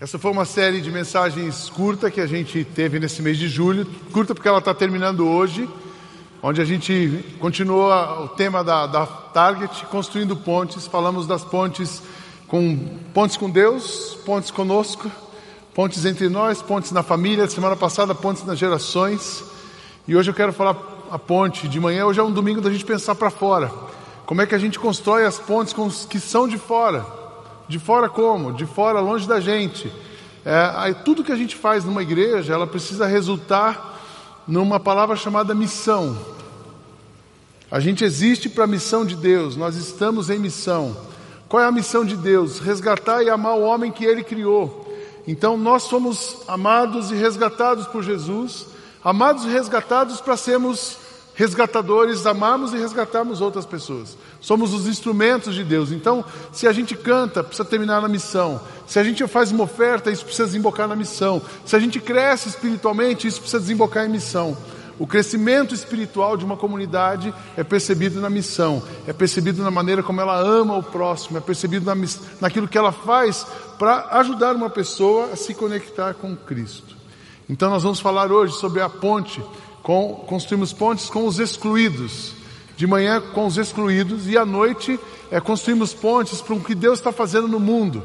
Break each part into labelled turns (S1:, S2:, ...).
S1: Essa foi uma série de mensagens curta que a gente teve nesse mês de julho, curta porque ela está terminando hoje, onde a gente continuou o tema da, da Target, construindo pontes. Falamos das pontes com pontes com Deus, pontes conosco, pontes entre nós, pontes na família. Semana passada, pontes nas gerações. E hoje eu quero falar a ponte de manhã. Hoje é um domingo da gente pensar para fora. Como é que a gente constrói as pontes com os que são de fora? De fora como? De fora, longe da gente. É, tudo que a gente faz numa igreja, ela precisa resultar numa palavra chamada missão. A gente existe para a missão de Deus, nós estamos em missão. Qual é a missão de Deus? Resgatar e amar o homem que ele criou. Então nós somos amados e resgatados por Jesus, amados e resgatados para sermos resgatadores, amarmos e resgatarmos outras pessoas. Somos os instrumentos de Deus. Então, se a gente canta, precisa terminar na missão. Se a gente faz uma oferta, isso precisa desembocar na missão. Se a gente cresce espiritualmente, isso precisa desembocar em missão. O crescimento espiritual de uma comunidade é percebido na missão, é percebido na maneira como ela ama o próximo, é percebido na, naquilo que ela faz para ajudar uma pessoa a se conectar com Cristo. Então, nós vamos falar hoje sobre a ponte com, construímos pontes com os excluídos. De manhã com os excluídos e à noite é, construímos pontes para o que Deus está fazendo no mundo.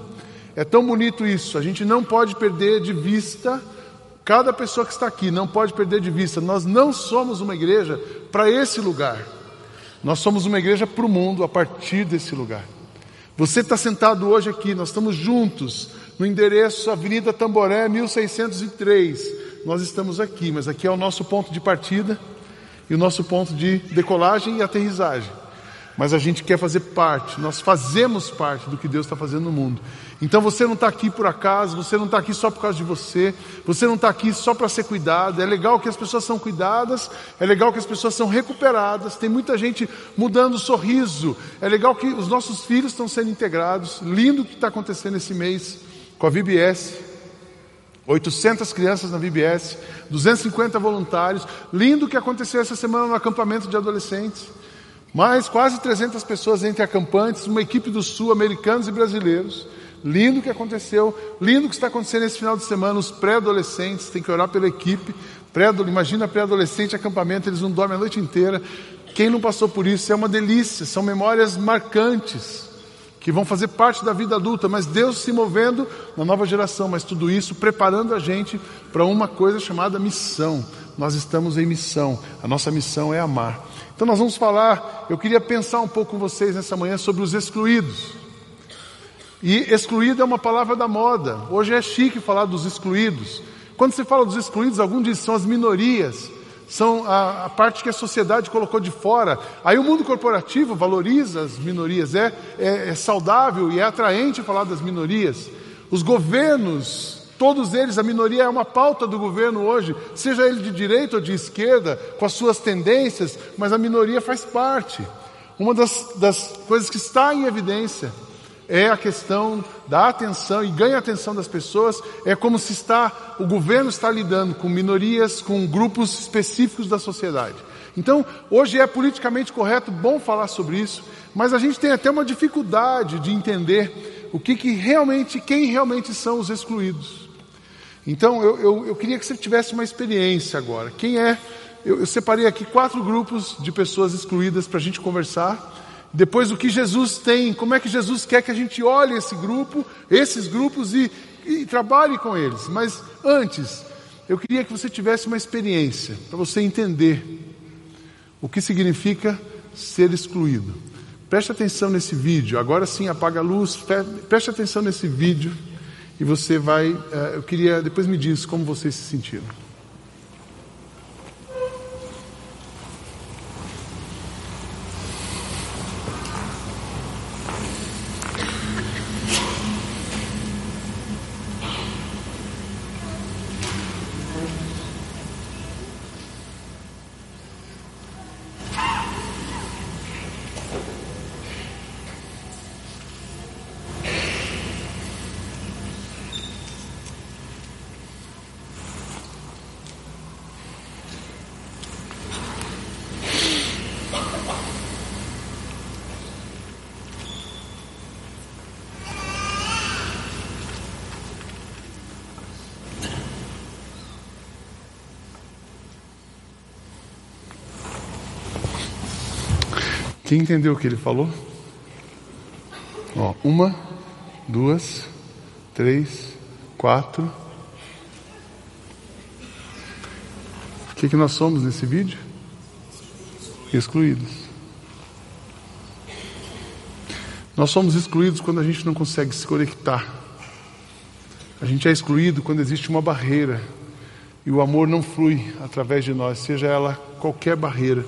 S1: É tão bonito isso. A gente não pode perder de vista cada pessoa que está aqui, não pode perder de vista. Nós não somos uma igreja para esse lugar. Nós somos uma igreja para o mundo a partir desse lugar. Você está sentado hoje aqui, nós estamos juntos no endereço Avenida Tamboré, 1603 nós estamos aqui, mas aqui é o nosso ponto de partida e o nosso ponto de decolagem e aterrissagem. Mas a gente quer fazer parte, nós fazemos parte do que Deus está fazendo no mundo. Então você não está aqui por acaso, você não está aqui só por causa de você, você não está aqui só para ser cuidado. É legal que as pessoas são cuidadas, é legal que as pessoas são recuperadas, tem muita gente mudando o sorriso, é legal que os nossos filhos estão sendo integrados. Lindo o que está acontecendo esse mês com a VBS. 800 crianças na VBS, 250 voluntários. Lindo o que aconteceu essa semana no acampamento de adolescentes. Mais quase 300 pessoas entre acampantes, uma equipe do Sul, americanos e brasileiros. Lindo o que aconteceu, lindo o que está acontecendo esse final de semana. Os pré-adolescentes, tem que orar pela equipe. Pré Imagina pré-adolescente, acampamento, eles não dormem a noite inteira. Quem não passou por isso é uma delícia, são memórias marcantes que vão fazer parte da vida adulta, mas Deus se movendo na nova geração, mas tudo isso preparando a gente para uma coisa chamada missão. Nós estamos em missão, a nossa missão é amar. Então nós vamos falar, eu queria pensar um pouco com vocês nessa manhã sobre os excluídos. E excluído é uma palavra da moda. Hoje é chique falar dos excluídos. Quando se fala dos excluídos, alguns dizem são as minorias são a, a, parte que a sociedade colocou de fora. Aí o mundo corporativo valoriza as minorias, é, é, é saudável e é atraente falar das minorias. Os governos, todos eles, a minoria é uma pauta do governo hoje, seja ele de direita ou de esquerda, com as suas tendências, mas a minoria faz parte. Uma das, das coisas que está em evidência é a questão da atenção e ganha a atenção das pessoas, é como se está, o governo está lidando com minorias, com grupos específicos da sociedade. Então, hoje é politicamente correto, bom falar sobre isso, mas a gente tem até uma dificuldade de entender o que, que realmente, quem realmente são os excluídos. Então, eu, eu, eu queria que você tivesse uma experiência agora. Quem é? Eu, eu separei aqui quatro grupos de pessoas excluídas para a gente conversar. Depois o que Jesus tem, como é que Jesus quer que a gente olhe esse grupo, esses grupos e, e trabalhe com eles. Mas antes, eu queria que você tivesse uma experiência para você entender o que significa ser excluído. Preste atenção nesse vídeo. Agora sim, apaga a luz. Preste atenção nesse vídeo e você vai. Eh, eu queria depois me diz como vocês se sentiram. Quem entendeu o que ele falou? Ó, uma, duas, três, quatro. O que, que nós somos nesse vídeo? Excluídos. Nós somos excluídos quando a gente não consegue se conectar. A gente é excluído quando existe uma barreira e o amor não flui através de nós, seja ela qualquer barreira.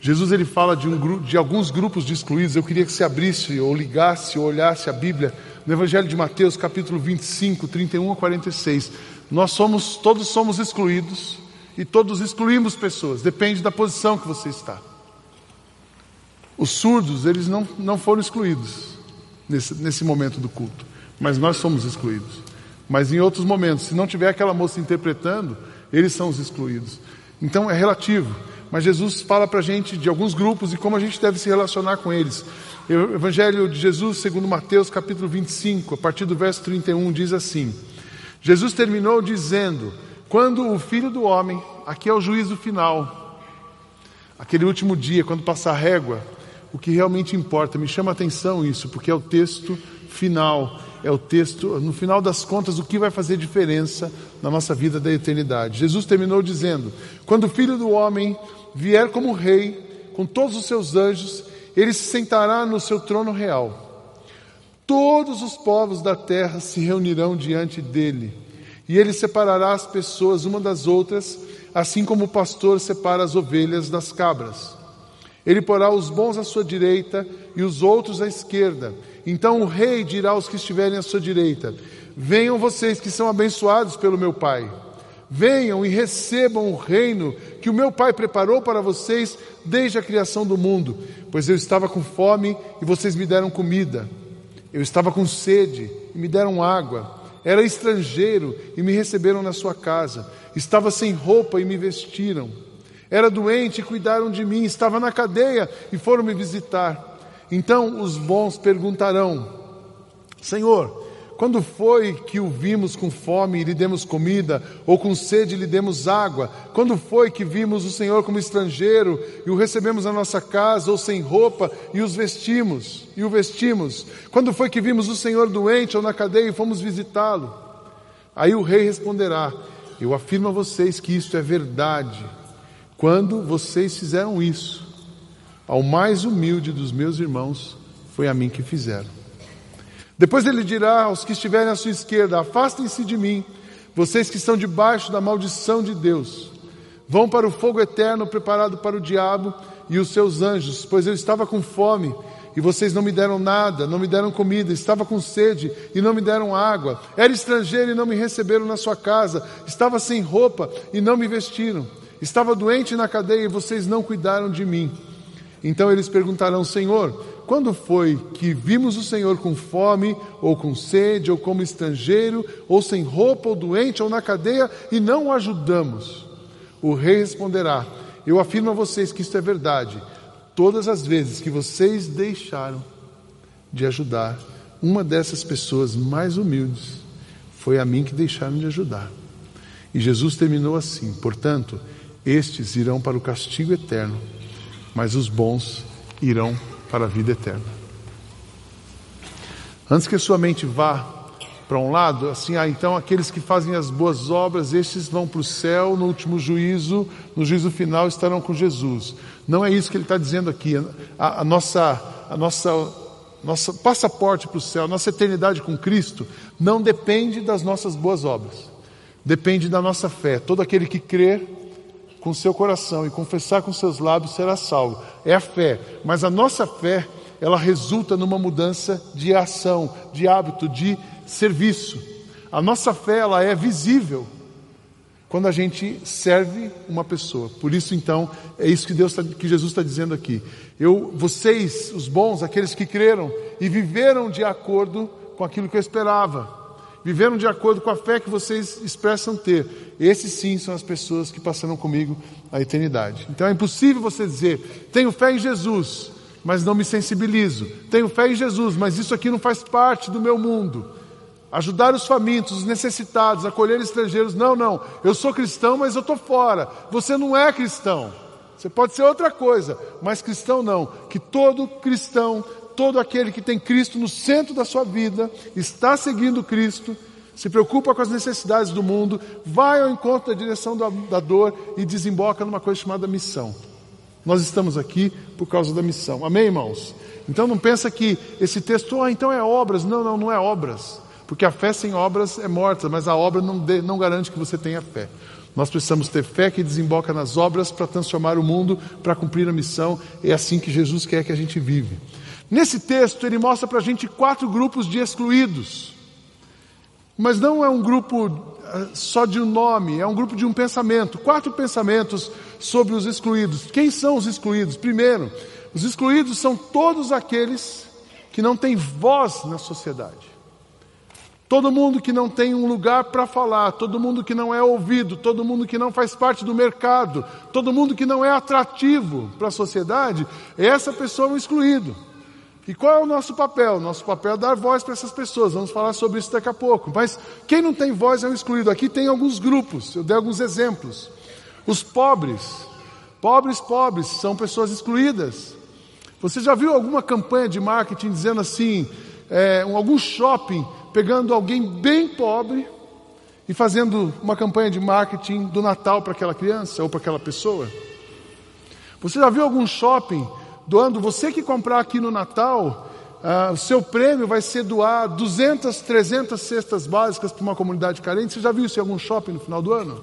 S1: Jesus ele fala de, um, de alguns grupos de excluídos. Eu queria que você abrisse ou ligasse ou olhasse a Bíblia no Evangelho de Mateus, capítulo 25, 31 a 46. Nós somos, todos somos excluídos e todos excluímos pessoas, depende da posição que você está. Os surdos, eles não, não foram excluídos nesse, nesse momento do culto, mas nós somos excluídos. Mas em outros momentos, se não tiver aquela moça interpretando, eles são os excluídos. Então é relativo. Mas Jesus fala para a gente de alguns grupos e como a gente deve se relacionar com eles. O Evangelho de Jesus, segundo Mateus, capítulo 25, a partir do verso 31, diz assim: Jesus terminou dizendo: Quando o filho do homem, aqui é o juízo final, aquele último dia, quando passar a régua, o que realmente importa, me chama a atenção isso, porque é o texto final, é o texto, no final das contas, o que vai fazer diferença na nossa vida da eternidade. Jesus terminou dizendo: Quando o filho do homem vier como rei, com todos os seus anjos, ele se sentará no seu trono real. Todos os povos da terra se reunirão diante dele, e ele separará as pessoas uma das outras, assim como o pastor separa as ovelhas das cabras. Ele porá os bons à sua direita e os outros à esquerda. Então o rei dirá aos que estiverem à sua direita: Venham vocês que são abençoados pelo meu Pai. Venham e recebam o reino que o meu Pai preparou para vocês desde a criação do mundo. Pois eu estava com fome e vocês me deram comida. Eu estava com sede e me deram água. Era estrangeiro e me receberam na sua casa. Estava sem roupa e me vestiram. Era doente e cuidaram de mim. Estava na cadeia e foram me visitar. Então os bons perguntarão: Senhor, quando foi que o vimos com fome e lhe demos comida, ou com sede e lhe demos água? Quando foi que vimos o Senhor como estrangeiro e o recebemos na nossa casa, ou sem roupa e os vestimos e o vestimos? Quando foi que vimos o Senhor doente ou na cadeia e fomos visitá-lo? Aí o rei responderá: Eu afirmo a vocês que isto é verdade. Quando vocês fizeram isso, ao mais humilde dos meus irmãos, foi a mim que fizeram. Depois ele dirá aos que estiverem à sua esquerda: Afastem-se de mim, vocês que estão debaixo da maldição de Deus. Vão para o fogo eterno preparado para o diabo e os seus anjos, pois eu estava com fome e vocês não me deram nada, não me deram comida, estava com sede e não me deram água, era estrangeiro e não me receberam na sua casa, estava sem roupa e não me vestiram, estava doente na cadeia e vocês não cuidaram de mim. Então eles perguntarão: Senhor, quando foi que vimos o Senhor com fome, ou com sede, ou como estrangeiro, ou sem roupa, ou doente, ou na cadeia, e não o ajudamos? O rei responderá: Eu afirmo a vocês que isto é verdade. Todas as vezes que vocês deixaram de ajudar uma dessas pessoas mais humildes, foi a mim que deixaram de ajudar. E Jesus terminou assim: Portanto, estes irão para o castigo eterno, mas os bons irão para a vida eterna. Antes que a sua mente vá para um lado, assim, ah, então aqueles que fazem as boas obras, estes vão para o céu no último juízo, no juízo final estarão com Jesus. Não é isso que ele está dizendo aqui. A, a nossa, a nossa, nossa passaporte para o céu, nossa eternidade com Cristo, não depende das nossas boas obras, depende da nossa fé. Todo aquele que crer com seu coração e confessar com seus lábios será salvo. É a fé. Mas a nossa fé, ela resulta numa mudança de ação, de hábito, de serviço. A nossa fé, ela é visível quando a gente serve uma pessoa. Por isso, então, é isso que Deus, tá, que Jesus está dizendo aqui. Eu, vocês, os bons, aqueles que creram e viveram de acordo com aquilo que eu esperava viveram de acordo com a fé que vocês expressam ter. Esses sim são as pessoas que passaram comigo a eternidade. Então é impossível você dizer: tenho fé em Jesus, mas não me sensibilizo. Tenho fé em Jesus, mas isso aqui não faz parte do meu mundo. Ajudar os famintos, os necessitados, acolher estrangeiros. Não, não. Eu sou cristão, mas eu estou fora. Você não é cristão. Você pode ser outra coisa, mas cristão não. Que todo cristão, todo aquele que tem Cristo no centro da sua vida, está seguindo Cristo, se preocupa com as necessidades do mundo, vai ao encontro da direção da, da dor e desemboca numa coisa chamada missão. Nós estamos aqui por causa da missão. Amém, irmãos? Então não pensa que esse texto, ah, então é obras. Não, não, não é obras. Porque a fé sem obras é morta, mas a obra não, de, não garante que você tenha fé. Nós precisamos ter fé que desemboca nas obras para transformar o mundo, para cumprir a missão. É assim que Jesus quer que a gente vive. Nesse texto, ele mostra para a gente quatro grupos de excluídos. Mas não é um grupo ah, só de um nome, é um grupo de um pensamento. Quatro pensamentos sobre os excluídos. Quem são os excluídos? Primeiro, os excluídos são todos aqueles que não têm voz na sociedade. Todo mundo que não tem um lugar para falar, todo mundo que não é ouvido, todo mundo que não faz parte do mercado, todo mundo que não é atrativo para a sociedade, essa pessoa é um excluído. E qual é o nosso papel? Nosso papel é dar voz para essas pessoas. Vamos falar sobre isso daqui a pouco. Mas quem não tem voz é um excluído. Aqui tem alguns grupos, eu dei alguns exemplos. Os pobres, pobres, pobres, são pessoas excluídas. Você já viu alguma campanha de marketing dizendo assim, é, algum shopping pegando alguém bem pobre e fazendo uma campanha de marketing do Natal para aquela criança ou para aquela pessoa? Você já viu algum shopping doando, você que comprar aqui no Natal, uh, o seu prêmio vai ser doar 200, 300 cestas básicas para uma comunidade carente. Você já viu isso em algum shopping no final do ano?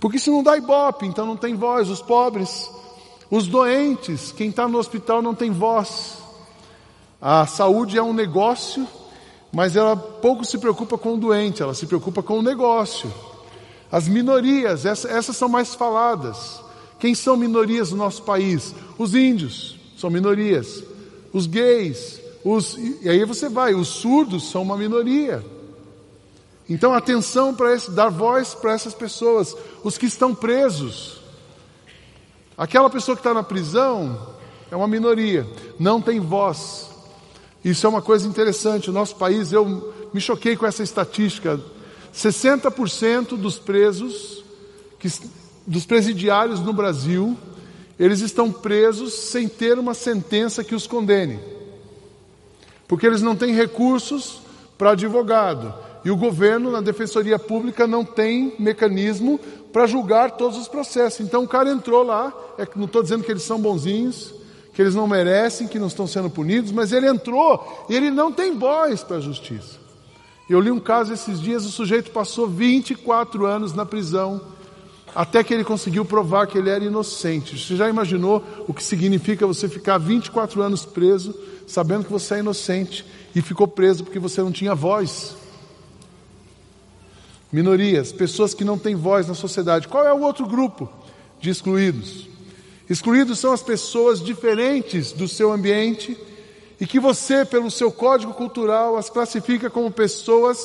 S1: Porque isso não dá ibope, então não tem voz. Os pobres, os doentes, quem está no hospital não tem voz. A saúde é um negócio, mas ela pouco se preocupa com o doente, ela se preocupa com o negócio. As minorias, essa, essas são mais faladas. Quem são minorias no nosso país? Os índios são minorias. Os gays, os, e aí você vai, os surdos são uma minoria. Então, atenção para dar voz para essas pessoas, os que estão presos. Aquela pessoa que está na prisão é uma minoria, não tem voz. Isso é uma coisa interessante. O nosso país, eu me choquei com essa estatística: 60% dos presos que dos presidiários no Brasil, eles estão presos sem ter uma sentença que os condene. Porque eles não têm recursos para advogado. E o governo, na defensoria pública, não tem mecanismo para julgar todos os processos. Então o cara entrou lá, é, não estou dizendo que eles são bonzinhos, que eles não merecem, que não estão sendo punidos, mas ele entrou e ele não tem voz para a justiça. Eu li um caso esses dias, o sujeito passou 24 anos na prisão até que ele conseguiu provar que ele era inocente. Você já imaginou o que significa você ficar 24 anos preso, sabendo que você é inocente e ficou preso porque você não tinha voz? Minorias, pessoas que não têm voz na sociedade. Qual é o outro grupo de excluídos? Excluídos são as pessoas diferentes do seu ambiente e que você, pelo seu código cultural, as classifica como pessoas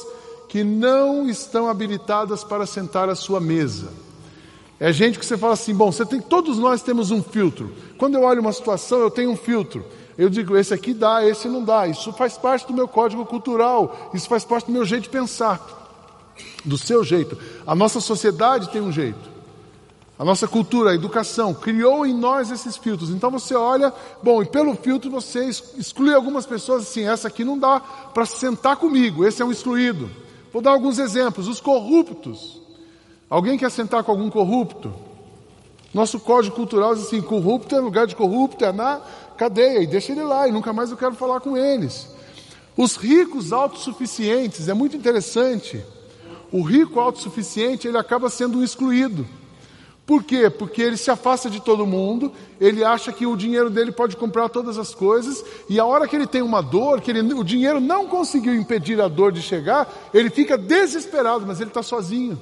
S1: que não estão habilitadas para sentar à sua mesa. É gente que você fala assim, bom, você tem, todos nós temos um filtro. Quando eu olho uma situação, eu tenho um filtro. Eu digo, esse aqui dá, esse não dá. Isso faz parte do meu código cultural. Isso faz parte do meu jeito de pensar. Do seu jeito. A nossa sociedade tem um jeito. A nossa cultura, a educação, criou em nós esses filtros. Então você olha, bom, e pelo filtro você exclui algumas pessoas assim, essa aqui não dá para sentar comigo, esse é um excluído. Vou dar alguns exemplos. Os corruptos. Alguém quer sentar com algum corrupto? Nosso código cultural diz assim: corrupto é lugar de corrupto, é na cadeia, e deixa ele lá, e nunca mais eu quero falar com eles. Os ricos autossuficientes, é muito interessante. O rico autossuficiente, ele acaba sendo excluído. Por quê? Porque ele se afasta de todo mundo, ele acha que o dinheiro dele pode comprar todas as coisas, e a hora que ele tem uma dor, que ele, o dinheiro não conseguiu impedir a dor de chegar, ele fica desesperado, mas ele está sozinho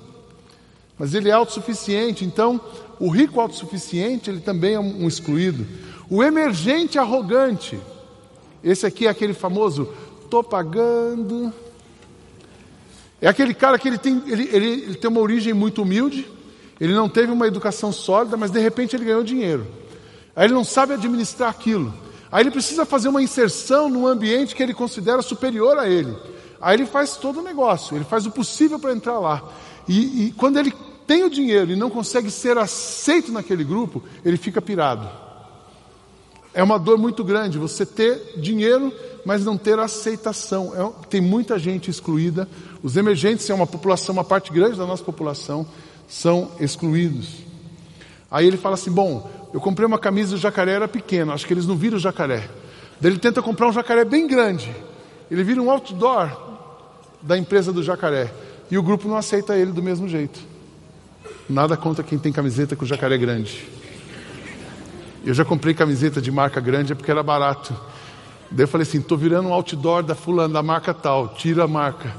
S1: mas ele é autossuficiente. Então, o rico autossuficiente, ele também é um excluído. O emergente arrogante, esse aqui é aquele famoso, estou pagando. É aquele cara que ele tem, ele, ele, ele tem uma origem muito humilde, ele não teve uma educação sólida, mas de repente ele ganhou dinheiro. Aí ele não sabe administrar aquilo. Aí ele precisa fazer uma inserção num ambiente que ele considera superior a ele. Aí ele faz todo o negócio, ele faz o possível para entrar lá. E, e, quando ele tem o dinheiro e não consegue ser aceito naquele grupo, ele fica pirado. É uma dor muito grande você ter dinheiro, mas não ter aceitação. É, tem muita gente excluída. Os emergentes é uma população, uma parte grande da nossa população, são excluídos. Aí ele fala assim: Bom, eu comprei uma camisa do jacaré, era pequena, acho que eles não viram o jacaré. Daí ele tenta comprar um jacaré bem grande. Ele vira um outdoor da empresa do jacaré. E o grupo não aceita ele do mesmo jeito. Nada contra quem tem camiseta com jacaré grande. Eu já comprei camiseta de marca grande é porque era barato. Daí eu falei assim: estou virando um outdoor da fulana, da marca tal, tira a marca.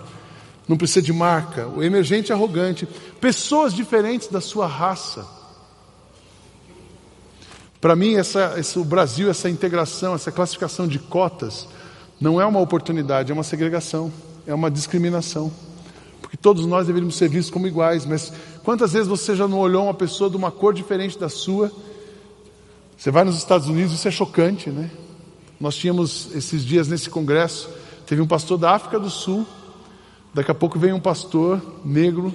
S1: Não precisa de marca. O emergente é arrogante. Pessoas diferentes da sua raça. Para mim, essa, esse, o Brasil, essa integração, essa classificação de cotas, não é uma oportunidade, é uma segregação, é uma discriminação. Porque todos nós deveríamos ser vistos como iguais, mas quantas vezes você já não olhou uma pessoa de uma cor diferente da sua? Você vai nos Estados Unidos, isso é chocante, né? Nós tínhamos esses dias nesse congresso, teve um pastor da África do Sul, daqui a pouco vem um pastor negro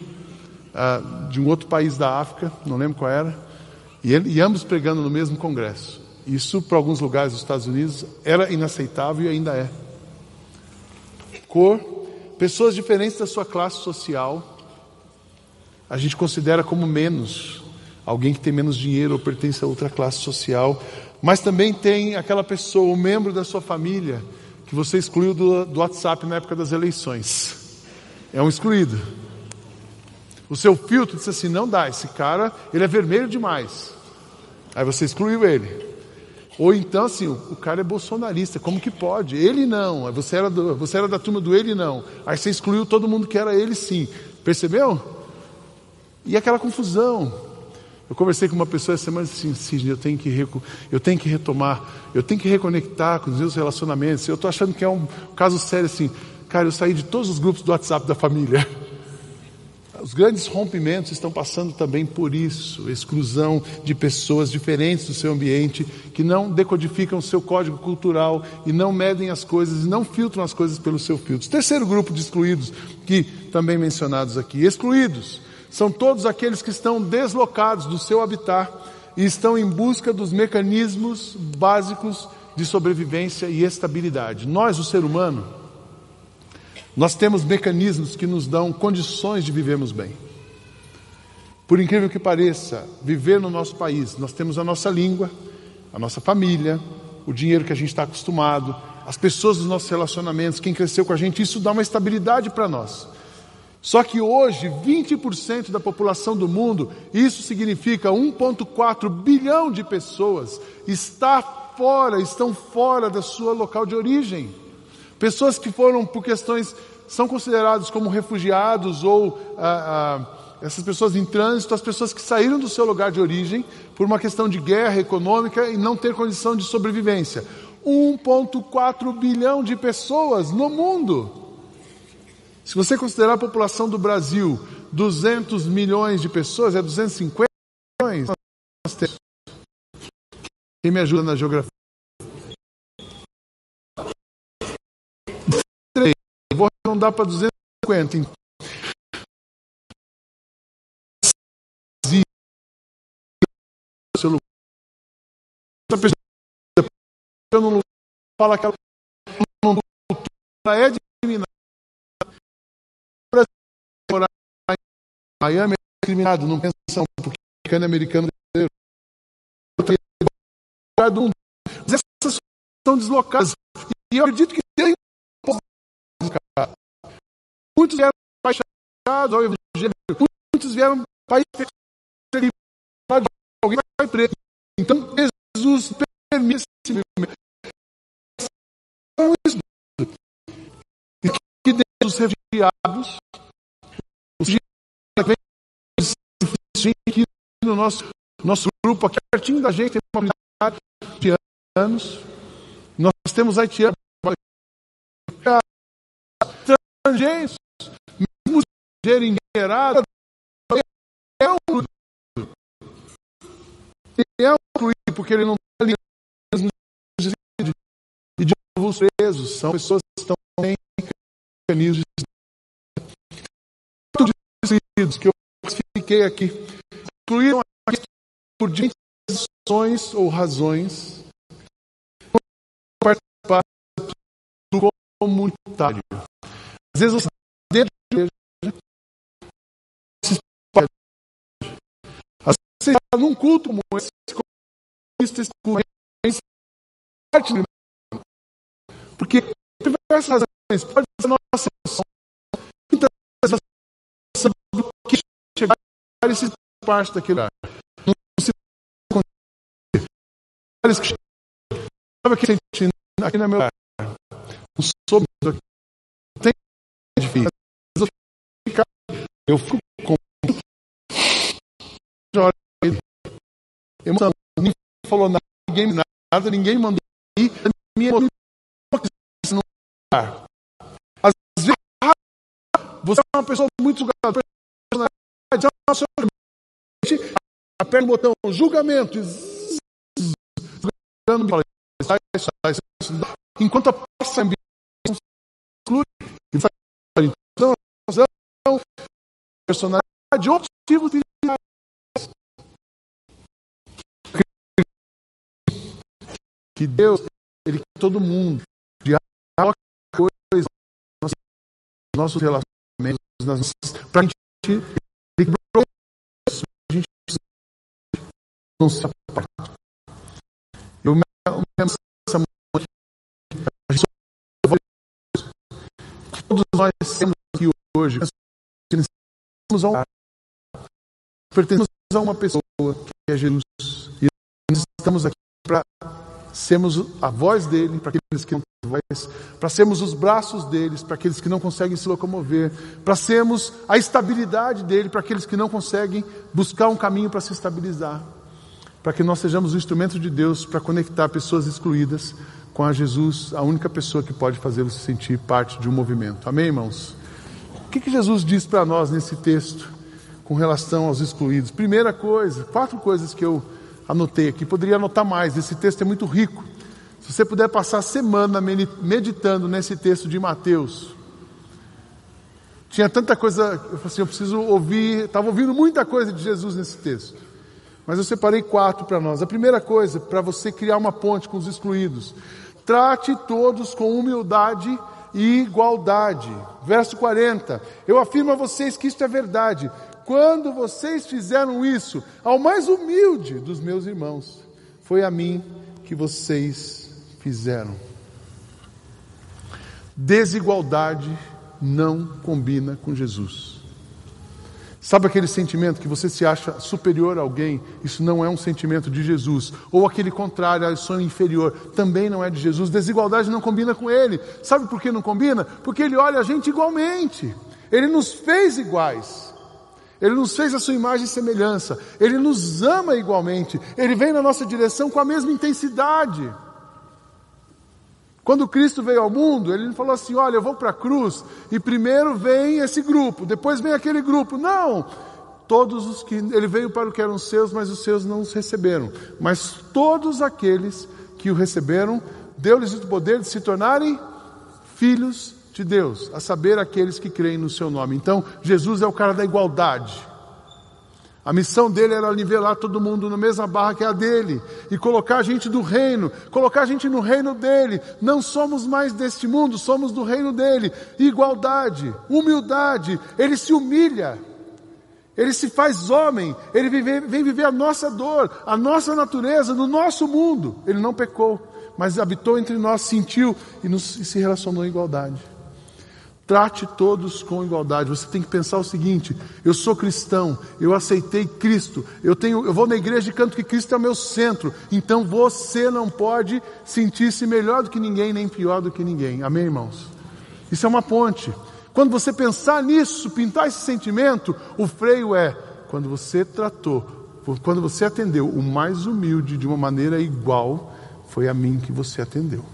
S1: uh, de um outro país da África, não lembro qual era, e, ele, e ambos pregando no mesmo congresso. Isso, para alguns lugares dos Estados Unidos, era inaceitável e ainda é. Cor, pessoas diferentes da sua classe social, a gente considera como menos. Alguém que tem menos dinheiro ou pertence a outra classe social. Mas também tem aquela pessoa, o um membro da sua família, que você excluiu do, do WhatsApp na época das eleições. É um excluído. O seu filtro disse assim: não dá, esse cara, ele é vermelho demais. Aí você excluiu ele. Ou então, assim, o, cara é bolsonarista, como que pode? Ele não, você era, do, você era da turma do ele não. Aí você excluiu todo mundo que era ele sim. Percebeu? E aquela confusão. Eu conversei com uma pessoa essa semana assim, Sidney, eu tenho que, eu tenho que retomar, eu tenho que reconectar com os meus relacionamentos. Eu estou achando que é um caso sério assim. Cara, eu saí de todos os grupos do WhatsApp da família. Os grandes rompimentos estão passando também por isso, exclusão de pessoas diferentes do seu ambiente, que não decodificam o seu código cultural e não medem as coisas e não filtram as coisas pelo seu filtro. Terceiro grupo de excluídos, que também mencionados aqui, excluídos, são todos aqueles que estão deslocados do seu habitat e estão em busca dos mecanismos básicos de sobrevivência e estabilidade. Nós, o ser humano, nós temos mecanismos que nos dão condições de vivermos bem. Por incrível que pareça, viver no nosso país, nós temos a nossa língua, a nossa família, o dinheiro que a gente está acostumado, as pessoas dos nossos relacionamentos, quem cresceu com a gente, isso dá uma estabilidade para nós. Só que hoje, 20% da população do mundo, isso significa 1,4 bilhão de pessoas, está fora, estão fora da sua local de origem. Pessoas que foram por questões, são considerados como refugiados ou ah, ah, essas pessoas em trânsito, as pessoas que saíram do seu lugar de origem por uma questão de guerra econômica e não ter condição de sobrevivência. 1,4 bilhão de pessoas no mundo. Se você considerar a população do Brasil 200 milhões de pessoas, é 250 milhões. Quem me ajuda na geografia? Vou arredondar para 250. Então, outra pessoa não fala que ela não é discriminada. Morar em Miami é discriminado, não pensa porque americano é americano brasileiro. Mas essas são deslocadas. E eu acredito que tem Muitos vieram fechados ao evangelho, muitos vieram país fechado, alguém vai preto. Então Jesus permite esse movimento. E que Deus os refugiados, os vem aqui no nosso, nosso grupo, aqui pertinho da gente, tem uma comunidade de anos. Nós temos haitianos, estrangeiros, geringueirada é um é um porque ele não está ali e de novo os presos são pessoas que estão em mecanismos que eu coloquei aqui. Excluíram por diferentes ou razões participar do comunitário. Às vezes você dentro da igreja às vezes você está num culto como esse, parte porque diversas razões pode ser nossa emoção. Então, sabe que chegar e se parte daquele lugar. Não se o que sentindo aqui no meu lugar? Não sou aqui. Tem difícil. Eu fico, eu fico com emoção. Ninguém falou nada, ninguém nada, ninguém mandou ir. Minha emoção não Às vezes, você é uma pessoa muito julgada, aperta o botão julgamento, enquanto a passa ambiente exclui, então, personalidade, outros tipos de que Deus, Ele quer todo mundo, dialoga coisas, nossos relacionamentos, para a gente, ele a gente não se aparte. Eu me essa a gente todos nós temos aqui hoje, pertencemos a uma pessoa que é Jesus. E nós estamos aqui para sermos a voz dele para aqueles que não têm voz, para sermos os braços deles para aqueles que não conseguem se locomover, para sermos a estabilidade dele para aqueles que não conseguem buscar um caminho para se estabilizar, para que nós sejamos o instrumento de Deus para conectar pessoas excluídas com a Jesus, a única pessoa que pode fazê-los se sentir parte de um movimento. Amém, irmãos? O que, que Jesus diz para nós nesse texto com relação aos excluídos? Primeira coisa, quatro coisas que eu anotei aqui, poderia anotar mais, esse texto é muito rico. Se você puder passar a semana meditando nesse texto de Mateus, tinha tanta coisa, eu falei assim, eu preciso ouvir, estava ouvindo muita coisa de Jesus nesse texto. Mas eu separei quatro para nós. A primeira coisa, para você criar uma ponte com os excluídos. Trate todos com humildade e igualdade. Verso 40. Eu afirmo a vocês que isto é verdade. Quando vocês fizeram isso ao mais humilde dos meus irmãos, foi a mim que vocês fizeram. Desigualdade não combina com Jesus. Sabe aquele sentimento que você se acha superior a alguém? Isso não é um sentimento de Jesus. Ou aquele contrário, eu sou inferior, também não é de Jesus. Desigualdade não combina com ele. Sabe por que não combina? Porque ele olha a gente igualmente. Ele nos fez iguais. Ele nos fez a sua imagem e semelhança. Ele nos ama igualmente. Ele vem na nossa direção com a mesma intensidade. Quando Cristo veio ao mundo, ele falou assim: Olha, eu vou para a cruz e primeiro vem esse grupo, depois vem aquele grupo. Não! Todos os que. Ele veio para o que eram seus, mas os seus não os receberam. Mas todos aqueles que o receberam, deu-lhes o poder de se tornarem filhos de Deus, a saber, aqueles que creem no seu nome. Então, Jesus é o cara da igualdade. A missão dele era nivelar todo mundo na mesma barra que a dele e colocar a gente do reino, colocar a gente no reino dele. Não somos mais deste mundo, somos do reino dele. Igualdade, humildade, ele se humilha. Ele se faz homem, ele vive, vem viver a nossa dor, a nossa natureza, no nosso mundo. Ele não pecou, mas habitou entre nós, sentiu e, nos, e se relacionou em igualdade. Trate todos com igualdade. Você tem que pensar o seguinte: eu sou cristão, eu aceitei Cristo, eu tenho, eu vou na igreja e canto que Cristo é o meu centro. Então você não pode sentir-se melhor do que ninguém nem pior do que ninguém. Amém, irmãos? Isso é uma ponte. Quando você pensar nisso, pintar esse sentimento, o freio é quando você tratou, quando você atendeu o mais humilde de uma maneira igual, foi a mim que você atendeu.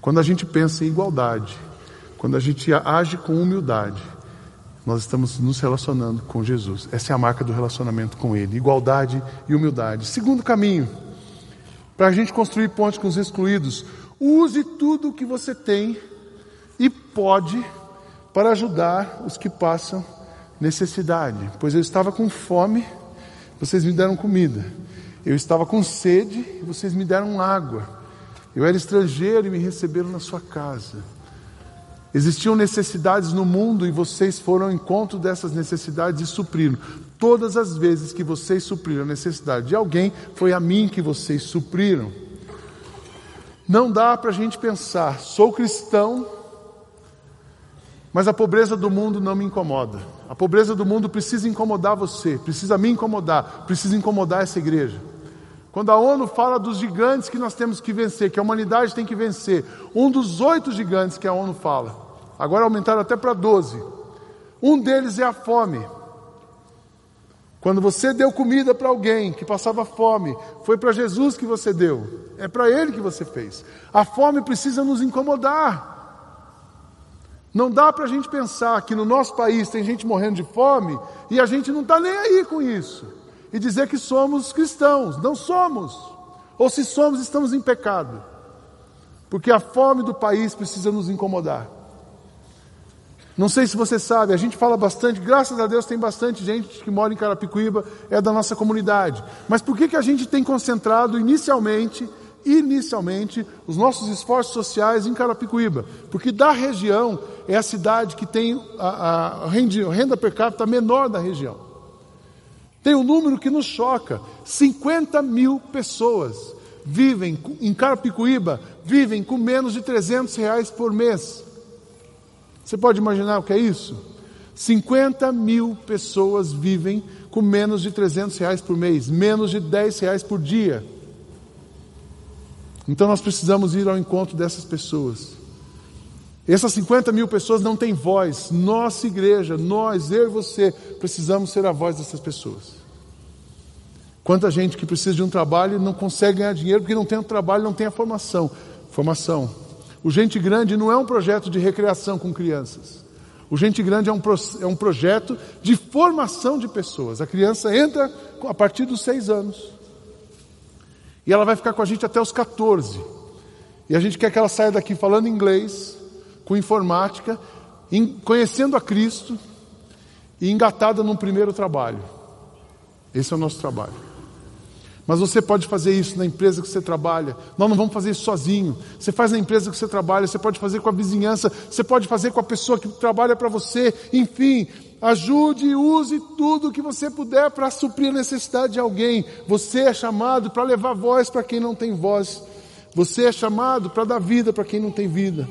S1: Quando a gente pensa em igualdade, quando a gente age com humildade, nós estamos nos relacionando com Jesus. Essa é a marca do relacionamento com Ele: igualdade e humildade. Segundo caminho, para a gente construir pontes com os excluídos, use tudo o que você tem e pode para ajudar os que passam necessidade, pois eu estava com fome, vocês me deram comida. Eu estava com sede, vocês me deram água. Eu era estrangeiro e me receberam na sua casa. Existiam necessidades no mundo e vocês foram ao encontro dessas necessidades e supriram. Todas as vezes que vocês supriram a necessidade de alguém, foi a mim que vocês supriram. Não dá para a gente pensar, sou cristão, mas a pobreza do mundo não me incomoda. A pobreza do mundo precisa incomodar você, precisa me incomodar, precisa incomodar essa igreja. Quando a ONU fala dos gigantes que nós temos que vencer, que a humanidade tem que vencer, um dos oito gigantes que a ONU fala, agora aumentaram até para doze. Um deles é a fome. Quando você deu comida para alguém que passava fome, foi para Jesus que você deu, é para Ele que você fez. A fome precisa nos incomodar. Não dá para a gente pensar que no nosso país tem gente morrendo de fome e a gente não está nem aí com isso e dizer que somos cristãos. Não somos. Ou se somos, estamos em pecado. Porque a fome do país precisa nos incomodar. Não sei se você sabe, a gente fala bastante, graças a Deus tem bastante gente que mora em Carapicuíba, é da nossa comunidade. Mas por que, que a gente tem concentrado inicialmente, inicialmente, os nossos esforços sociais em Carapicuíba? Porque da região é a cidade que tem a, a renda per capita menor da região. Tem um número que nos choca: 50 mil pessoas vivem em Carapicuíba, vivem com menos de 300 reais por mês. Você pode imaginar o que é isso? 50 mil pessoas vivem com menos de 300 reais por mês, menos de 10 reais por dia. Então nós precisamos ir ao encontro dessas pessoas. Essas 50 mil pessoas não têm voz. Nossa igreja, nós, eu e você, precisamos ser a voz dessas pessoas. Quanta gente que precisa de um trabalho e não consegue ganhar dinheiro porque não tem o um trabalho, não tem a formação. Formação. O Gente Grande não é um projeto de recreação com crianças. O Gente Grande é um, é um projeto de formação de pessoas. A criança entra a partir dos seis anos. E ela vai ficar com a gente até os 14. E a gente quer que ela saia daqui falando inglês, com informática, conhecendo a Cristo e engatada num primeiro trabalho. Esse é o nosso trabalho. Mas você pode fazer isso na empresa que você trabalha. Nós não vamos fazer isso sozinho. Você faz na empresa que você trabalha, você pode fazer com a vizinhança, você pode fazer com a pessoa que trabalha para você. Enfim, ajude e use tudo que você puder para suprir a necessidade de alguém. Você é chamado para levar voz para quem não tem voz. Você é chamado para dar vida para quem não tem vida.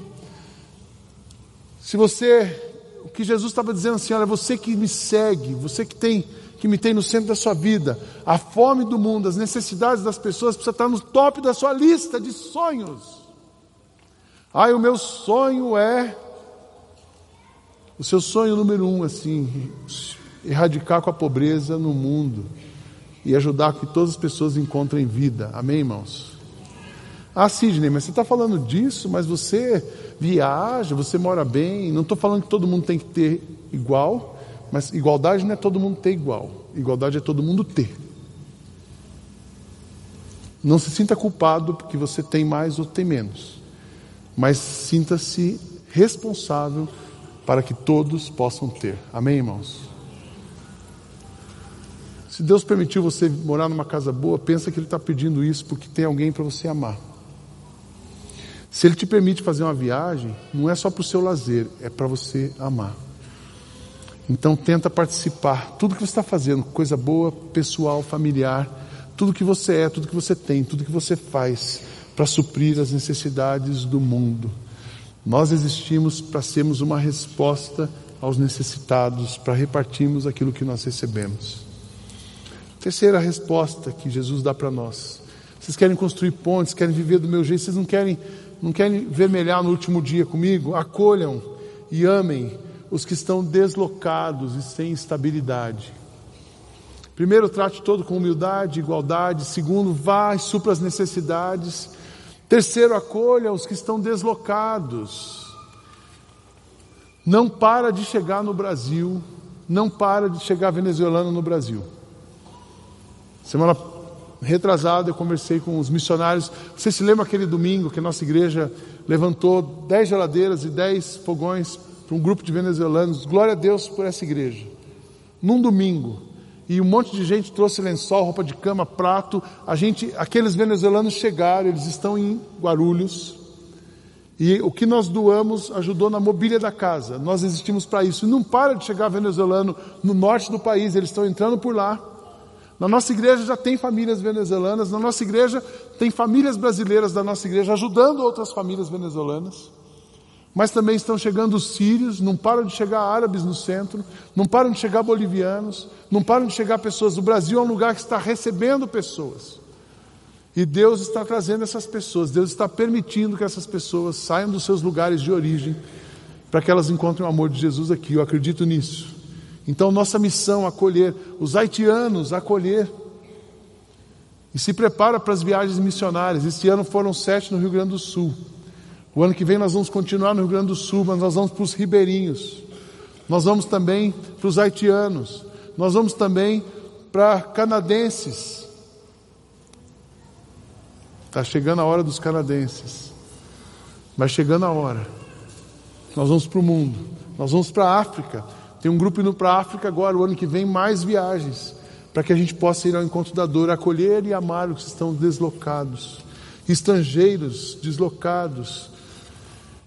S1: Se você, o que Jesus estava dizendo assim, olha, você que me segue, você que tem, que me tem no centro da sua vida, a fome do mundo, as necessidades das pessoas precisa estar no top da sua lista de sonhos. Ai, o meu sonho é o seu sonho número um, assim, erradicar com a pobreza no mundo e ajudar que todas as pessoas encontrem vida. Amém, irmãos? Ah, Sidney, mas você está falando disso, mas você viaja, você mora bem. Não estou falando que todo mundo tem que ter igual, mas igualdade não é todo mundo ter igual. Igualdade é todo mundo ter. Não se sinta culpado porque você tem mais ou tem menos, mas sinta-se responsável para que todos possam ter. Amém, irmãos? Se Deus permitiu você morar numa casa boa, pensa que Ele está pedindo isso porque tem alguém para você amar. Se Ele te permite fazer uma viagem, não é só para o seu lazer, é para você amar. Então tenta participar. Tudo que você está fazendo, coisa boa, pessoal, familiar, tudo que você é, tudo que você tem, tudo que você faz para suprir as necessidades do mundo. Nós existimos para sermos uma resposta aos necessitados, para repartirmos aquilo que nós recebemos. Terceira resposta que Jesus dá para nós. Vocês querem construir pontes, querem viver do meu jeito, vocês não querem não querem vermelhar no último dia comigo? Acolham e amem os que estão deslocados e sem estabilidade. Primeiro, trate todo com humildade, igualdade. Segundo, vá e supra as necessidades. Terceiro, acolha os que estão deslocados. Não para de chegar no Brasil, não para de chegar venezuelano no Brasil. Semana retrasado, eu conversei com os missionários. Você se lembra aquele domingo que a nossa igreja levantou dez geladeiras e dez fogões para um grupo de venezuelanos? Glória a Deus por essa igreja. num domingo, e um monte de gente trouxe lençol, roupa de cama, prato. A gente, aqueles venezuelanos chegaram, eles estão em Guarulhos. E o que nós doamos ajudou na mobília da casa. Nós existimos para isso. E não para de chegar venezuelano no norte do país, eles estão entrando por lá. Na nossa igreja já tem famílias venezuelanas, na nossa igreja tem famílias brasileiras da nossa igreja ajudando outras famílias venezuelanas. Mas também estão chegando os sírios, não param de chegar árabes no centro, não param de chegar bolivianos, não param de chegar pessoas. O Brasil é um lugar que está recebendo pessoas. E Deus está trazendo essas pessoas, Deus está permitindo que essas pessoas saiam dos seus lugares de origem para que elas encontrem o amor de Jesus aqui. Eu acredito nisso. Então, nossa missão é acolher os haitianos, acolher. E se prepara para as viagens missionárias. Este ano foram sete no Rio Grande do Sul. O ano que vem nós vamos continuar no Rio Grande do Sul, mas nós vamos para os ribeirinhos. Nós vamos também para os haitianos. Nós vamos também para canadenses. Está chegando a hora dos canadenses. Vai chegando a hora. Nós vamos para o mundo. Nós vamos para a África. Tem um grupo indo para a África agora, o ano que vem, mais viagens. Para que a gente possa ir ao encontro da dor, acolher e amar os que estão deslocados. Estrangeiros deslocados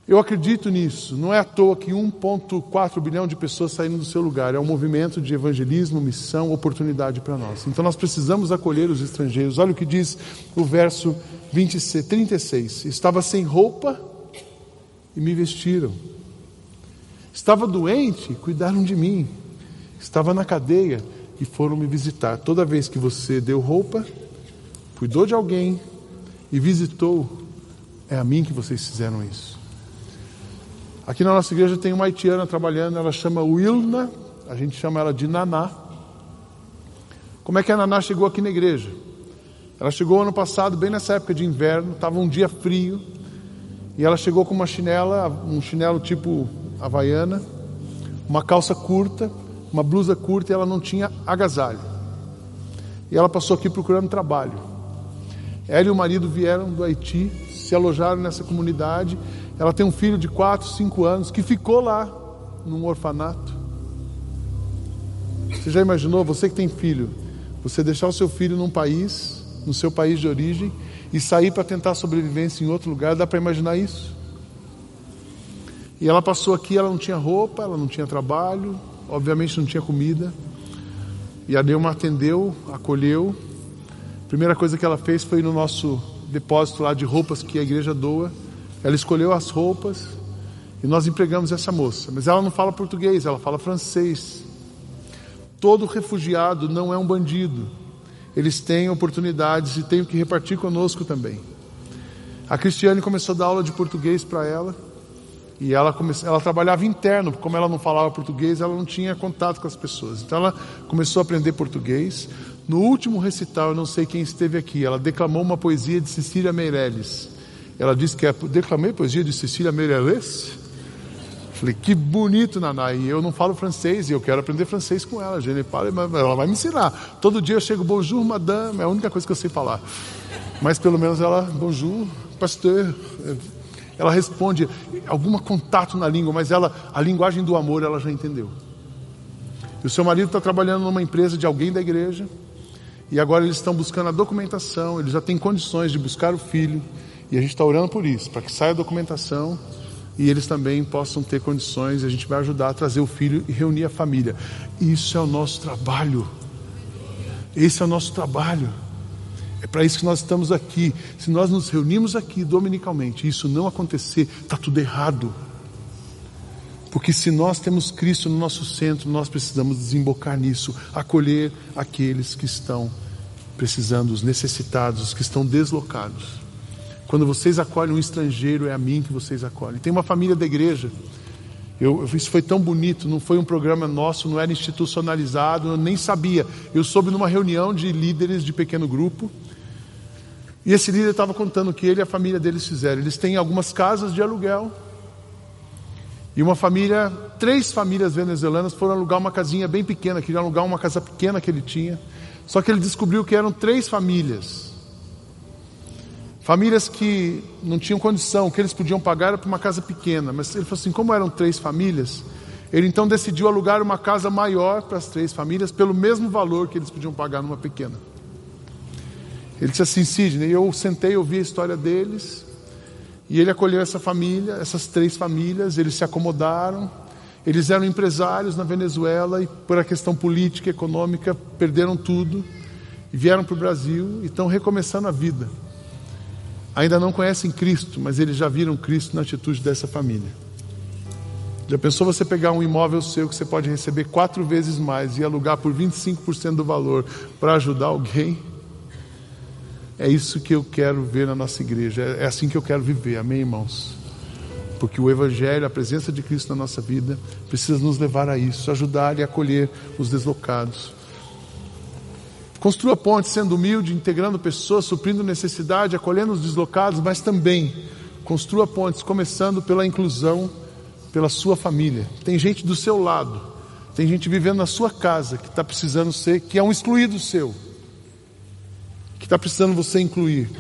S1: eu acredito nisso. Não é à toa que 1,4 bilhão de pessoas saíram do seu lugar. É um movimento de evangelismo, missão, oportunidade para nós. Então nós precisamos acolher os estrangeiros. Olha o que diz o verso 26, 36. Estava sem roupa e me vestiram. Estava doente, cuidaram de mim. Estava na cadeia e foram me visitar. Toda vez que você deu roupa, cuidou de alguém e visitou, é a mim que vocês fizeram isso. Aqui na nossa igreja tem uma haitiana trabalhando, ela chama Wilna, a gente chama ela de Naná. Como é que a Naná chegou aqui na igreja? Ela chegou ano passado, bem nessa época de inverno, estava um dia frio, e ela chegou com uma chinela, um chinelo tipo havaiana, uma calça curta, uma blusa curta e ela não tinha agasalho. E ela passou aqui procurando trabalho. Ela e o marido vieram do Haiti, se alojaram nessa comunidade ela tem um filho de 4, 5 anos que ficou lá, num orfanato. Você já imaginou, você que tem filho, você deixar o seu filho num país, no seu país de origem, e sair para tentar sobrevivência em outro lugar? Dá para imaginar isso? E ela passou aqui, ela não tinha roupa, ela não tinha trabalho, obviamente não tinha comida. E a Neuma atendeu, acolheu. A primeira coisa que ela fez foi ir no nosso depósito lá de roupas que a igreja doa. Ela escolheu as roupas e nós empregamos essa moça. Mas ela não fala português, ela fala francês. Todo refugiado não é um bandido. Eles têm oportunidades e têm o que repartir conosco também. A Cristiane começou a dar aula de português para ela. E ela, come... ela trabalhava interno, como ela não falava português, ela não tinha contato com as pessoas. Então ela começou a aprender português. No último recital, eu não sei quem esteve aqui, ela declamou uma poesia de Cecília Meirelles. Ela disse que é, declamei poesia de Cecília Meirelles. Falei, que bonito, Naná. E eu não falo francês e eu quero aprender francês com ela. Ela vai me ensinar. Todo dia eu chego, bonjour, madame. É a única coisa que eu sei falar. Mas pelo menos ela, bonjour, pasteur. Ela responde, algum contato na língua, mas ela, a linguagem do amor ela já entendeu. E o seu marido está trabalhando numa empresa de alguém da igreja. E agora eles estão buscando a documentação, eles já têm condições de buscar o filho. E a gente está orando por isso, para que saia a documentação e eles também possam ter condições. A gente vai ajudar a trazer o filho e reunir a família. Isso é o nosso trabalho. Esse é o nosso trabalho. É para isso que nós estamos aqui. Se nós nos reunimos aqui dominicalmente isso não acontecer, está tudo errado. Porque se nós temos Cristo no nosso centro, nós precisamos desembocar nisso, acolher aqueles que estão precisando, os necessitados, os que estão deslocados. Quando vocês acolhem um estrangeiro, é a mim que vocês acolhem. Tem uma família da igreja. Eu, isso foi tão bonito, não foi um programa nosso, não era institucionalizado, eu nem sabia. Eu soube numa reunião de líderes de pequeno grupo. E esse líder estava contando o que ele e a família deles fizeram. Eles têm algumas casas de aluguel. E uma família, três famílias venezuelanas foram alugar uma casinha bem pequena, queriam alugar uma casa pequena que ele tinha. Só que ele descobriu que eram três famílias. Famílias que não tinham condição, o que eles podiam pagar era para uma casa pequena. Mas ele falou assim: como eram três famílias, Ele então decidiu alugar uma casa maior para as três famílias, pelo mesmo valor que eles podiam pagar numa pequena. Ele disse assim: Sidney, eu sentei, ouvi a história deles, e ele acolheu essa família, essas três famílias, eles se acomodaram. Eles eram empresários na Venezuela e, por a questão política econômica, perderam tudo e vieram para o Brasil e estão recomeçando a vida. Ainda não conhecem Cristo, mas eles já viram Cristo na atitude dessa família. Já pensou você pegar um imóvel seu que você pode receber quatro vezes mais e alugar por 25% do valor para ajudar alguém? É isso que eu quero ver na nossa igreja, é assim que eu quero viver, amém, irmãos? Porque o Evangelho, a presença de Cristo na nossa vida, precisa nos levar a isso, ajudar e acolher os deslocados. Construa pontes sendo humilde, integrando pessoas, suprindo necessidade, acolhendo os deslocados, mas também construa pontes, começando pela inclusão, pela sua família. Tem gente do seu lado, tem gente vivendo na sua casa que está precisando ser, que é um excluído seu que está precisando você incluir.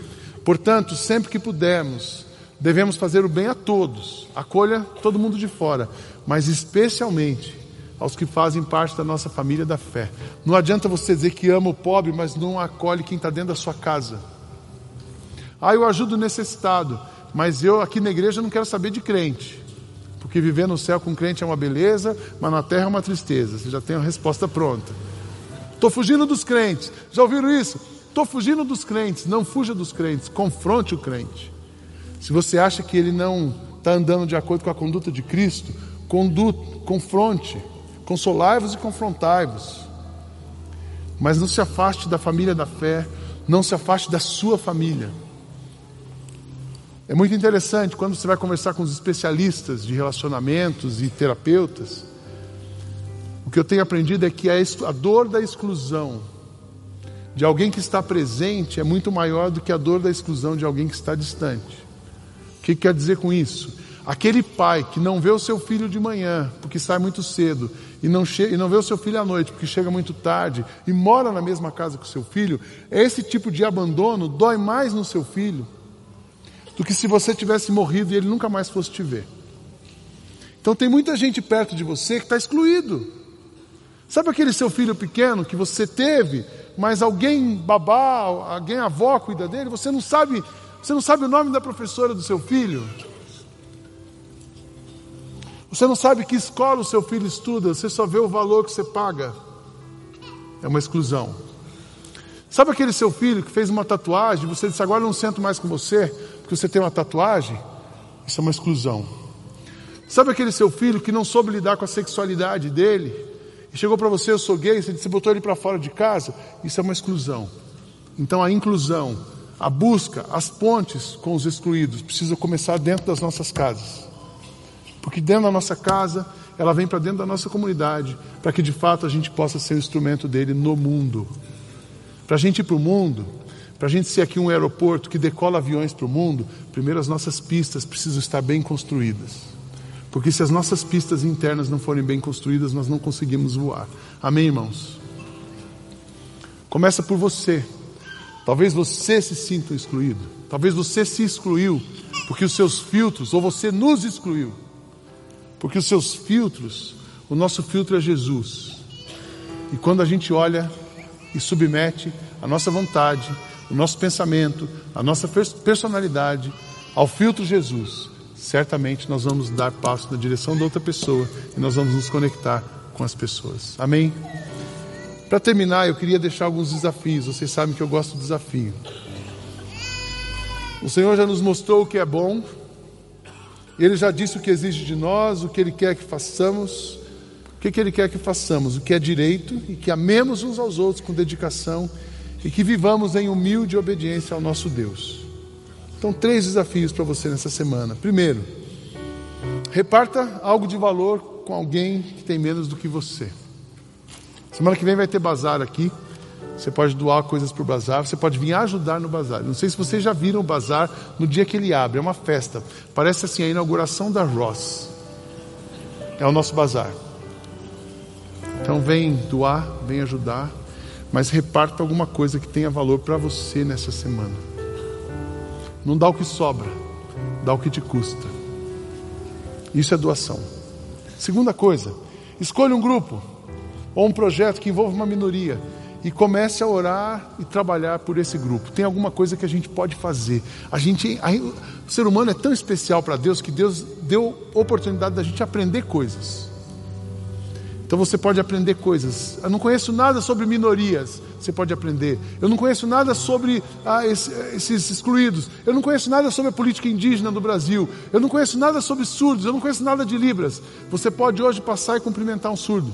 S1: Portanto, sempre que pudermos, devemos fazer o bem a todos, acolha todo mundo de fora, mas especialmente aos que fazem parte da nossa família da fé. Não adianta você dizer que ama o pobre, mas não acolhe quem está dentro da sua casa. Ah, eu ajudo o necessitado, mas eu aqui na igreja não quero saber de crente. Porque viver no céu com crente é uma beleza, mas na terra é uma tristeza. Você já tem a resposta pronta. Estou fugindo dos crentes. Já ouviram isso? Estou fugindo dos crentes. Não fuja dos crentes, confronte o crente. Se você acha que ele não está andando de acordo com a conduta de Cristo, confronte, consolai-vos e confrontai-vos. Mas não se afaste da família da fé, não se afaste da sua família. É muito interessante quando você vai conversar com os especialistas de relacionamentos e terapeutas. O que eu tenho aprendido é que a, dor da exclusão de alguém que está presente é muito maior do que a dor da exclusão de alguém que está distante. O que quer dizer com isso? Aquele pai que não vê o seu filho de manhã, porque sai muito cedo, e não, e não vê o seu filho à noite, porque chega muito tarde, e mora na mesma casa que o seu filho, esse tipo de abandono dói mais no seu filho do que se você tivesse morrido e ele nunca mais fosse te ver. Então tem muita gente perto de você que está excluído. Sabe aquele seu filho pequeno que você teve, mas alguém babá, alguém avó cuida dele, você não sabe, você não sabe o nome da professora do seu filho. Você não sabe que escola o seu filho estuda, você só vê o valor que você paga. É uma exclusão. Sabe aquele seu filho que fez uma tatuagem, você disse agora eu não sento mais com você, porque você tem uma tatuagem? Isso é uma exclusão. Sabe aquele seu filho que não soube lidar com a sexualidade dele? E chegou para você, eu sou gay, você botou ele para fora de casa, isso é uma exclusão. Então a inclusão, a busca, as pontes com os excluídos precisam começar dentro das nossas casas. Porque dentro da nossa casa, ela vem para dentro da nossa comunidade, para que de fato a gente possa ser o instrumento dele no mundo. Para a gente ir para o mundo, para a gente ser aqui um aeroporto que decola aviões para o mundo, primeiro as nossas pistas precisam estar bem construídas. Porque se as nossas pistas internas não forem bem construídas, nós não conseguimos voar. Amém, irmãos? Começa por você. Talvez você se sinta excluído. Talvez você se excluiu porque os seus filtros, ou você nos excluiu. Porque os seus filtros, o nosso filtro é Jesus. E quando a gente olha e submete a nossa vontade, o nosso pensamento, a nossa personalidade ao filtro Jesus, certamente nós vamos dar passo na direção da outra pessoa e nós vamos nos conectar com as pessoas. Amém? Para terminar, eu queria deixar alguns desafios. Vocês sabem que eu gosto do desafio. O Senhor já nos mostrou o que é bom, Ele já disse o que exige de nós, o que Ele quer que façamos, o que, que Ele quer que façamos, o que é direito e que amemos uns aos outros com dedicação e que vivamos em humilde obediência ao nosso Deus. Então, três desafios para você nessa semana. Primeiro, reparta algo de valor com alguém que tem menos do que você. Semana que vem vai ter bazar aqui. Você pode doar coisas para o bazar, você pode vir ajudar no bazar. Não sei se vocês já viram o bazar no dia que ele abre, é uma festa. Parece assim a inauguração da Ross. É o nosso bazar. Então vem doar, vem ajudar, mas reparta alguma coisa que tenha valor para você nessa semana. Não dá o que sobra, dá o que te custa. Isso é doação. Segunda coisa, Escolha um grupo ou um projeto que envolva uma minoria e comece a orar e trabalhar por esse grupo. Tem alguma coisa que a gente pode fazer. A gente, a, o ser humano é tão especial para Deus que Deus deu oportunidade da gente aprender coisas. Então você pode aprender coisas. Eu não conheço nada sobre minorias. Você pode aprender. Eu não conheço nada sobre ah, esses excluídos. Eu não conheço nada sobre a política indígena do Brasil. Eu não conheço nada sobre surdos. Eu não conheço nada de Libras. Você pode hoje passar e cumprimentar um surdo.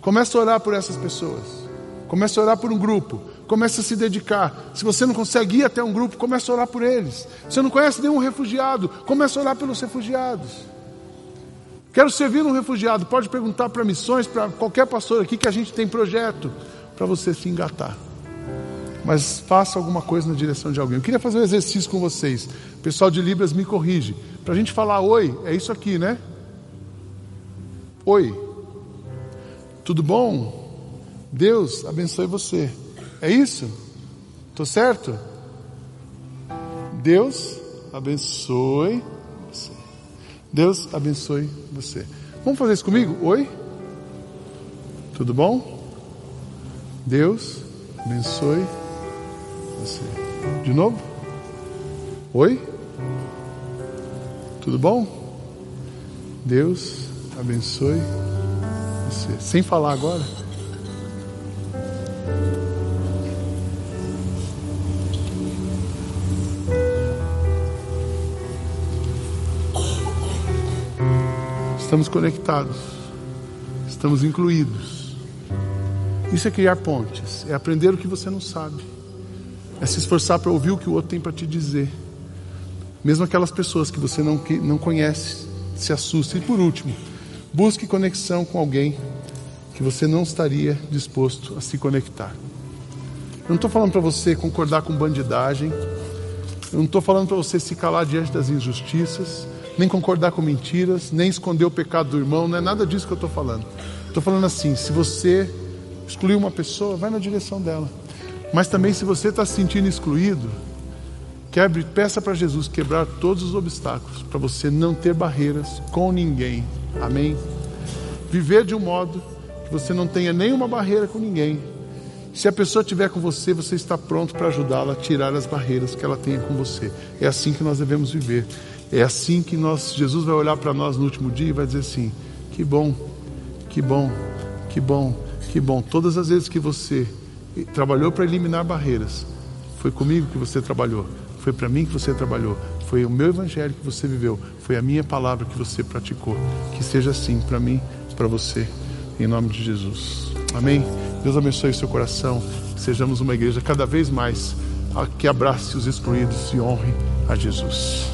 S1: Comece a orar por essas pessoas. Comece a orar por um grupo. Comece a se dedicar. Se você não consegue ir até um grupo, comece a orar por eles. Se você não conhece nenhum refugiado, comece a orar pelos refugiados. Quero servir um refugiado. Pode perguntar para missões, para qualquer pastor aqui que a gente tem projeto para você se engatar. Mas faça alguma coisa na direção de alguém. Eu queria fazer um exercício com vocês. O pessoal de Libras me corrige. Para a gente falar oi, é isso aqui, né? Oi. Tudo bom? Deus abençoe você. É isso? Estou certo? Deus abençoe. Deus abençoe você. Vamos fazer isso comigo? Oi? Tudo bom? Deus abençoe você. De novo? Oi? Tudo bom? Deus abençoe você sem falar agora. Estamos conectados, estamos incluídos. Isso é criar pontes, é aprender o que você não sabe, é se esforçar para ouvir o que o outro tem para te dizer. Mesmo aquelas pessoas que você não, não conhece, se assusta. E por último, Busque conexão com alguém que você não estaria disposto a se conectar. Eu não estou falando para você concordar com bandidagem. Eu não estou falando para você se calar diante das injustiças, nem concordar com mentiras, nem esconder o pecado do irmão. Não é nada disso que eu estou falando. Estou falando assim: se você excluir uma pessoa, vai na direção dela. Mas também, se você está se sentindo excluído, quebre, peça para Jesus quebrar todos os obstáculos para você não ter barreiras com ninguém Amém? Viver de um modo que você não tenha nenhuma barreira com ninguém. Se a pessoa estiver com você, você está pronto para ajudá-la a tirar as barreiras que ela tenha com você. É assim que nós devemos viver. É assim que nós, Jesus vai olhar para nós no último dia e vai dizer assim: que bom, que bom, que bom, que bom. Todas as vezes que você trabalhou para eliminar barreiras, foi comigo que você trabalhou, foi para mim que você trabalhou, foi o meu evangelho que você viveu, foi a minha palavra que você praticou. Que seja assim para mim, para você, em nome de Jesus. Amém? Deus abençoe seu coração. Sejamos uma igreja cada vez mais que abrace os excluídos e honre a Jesus.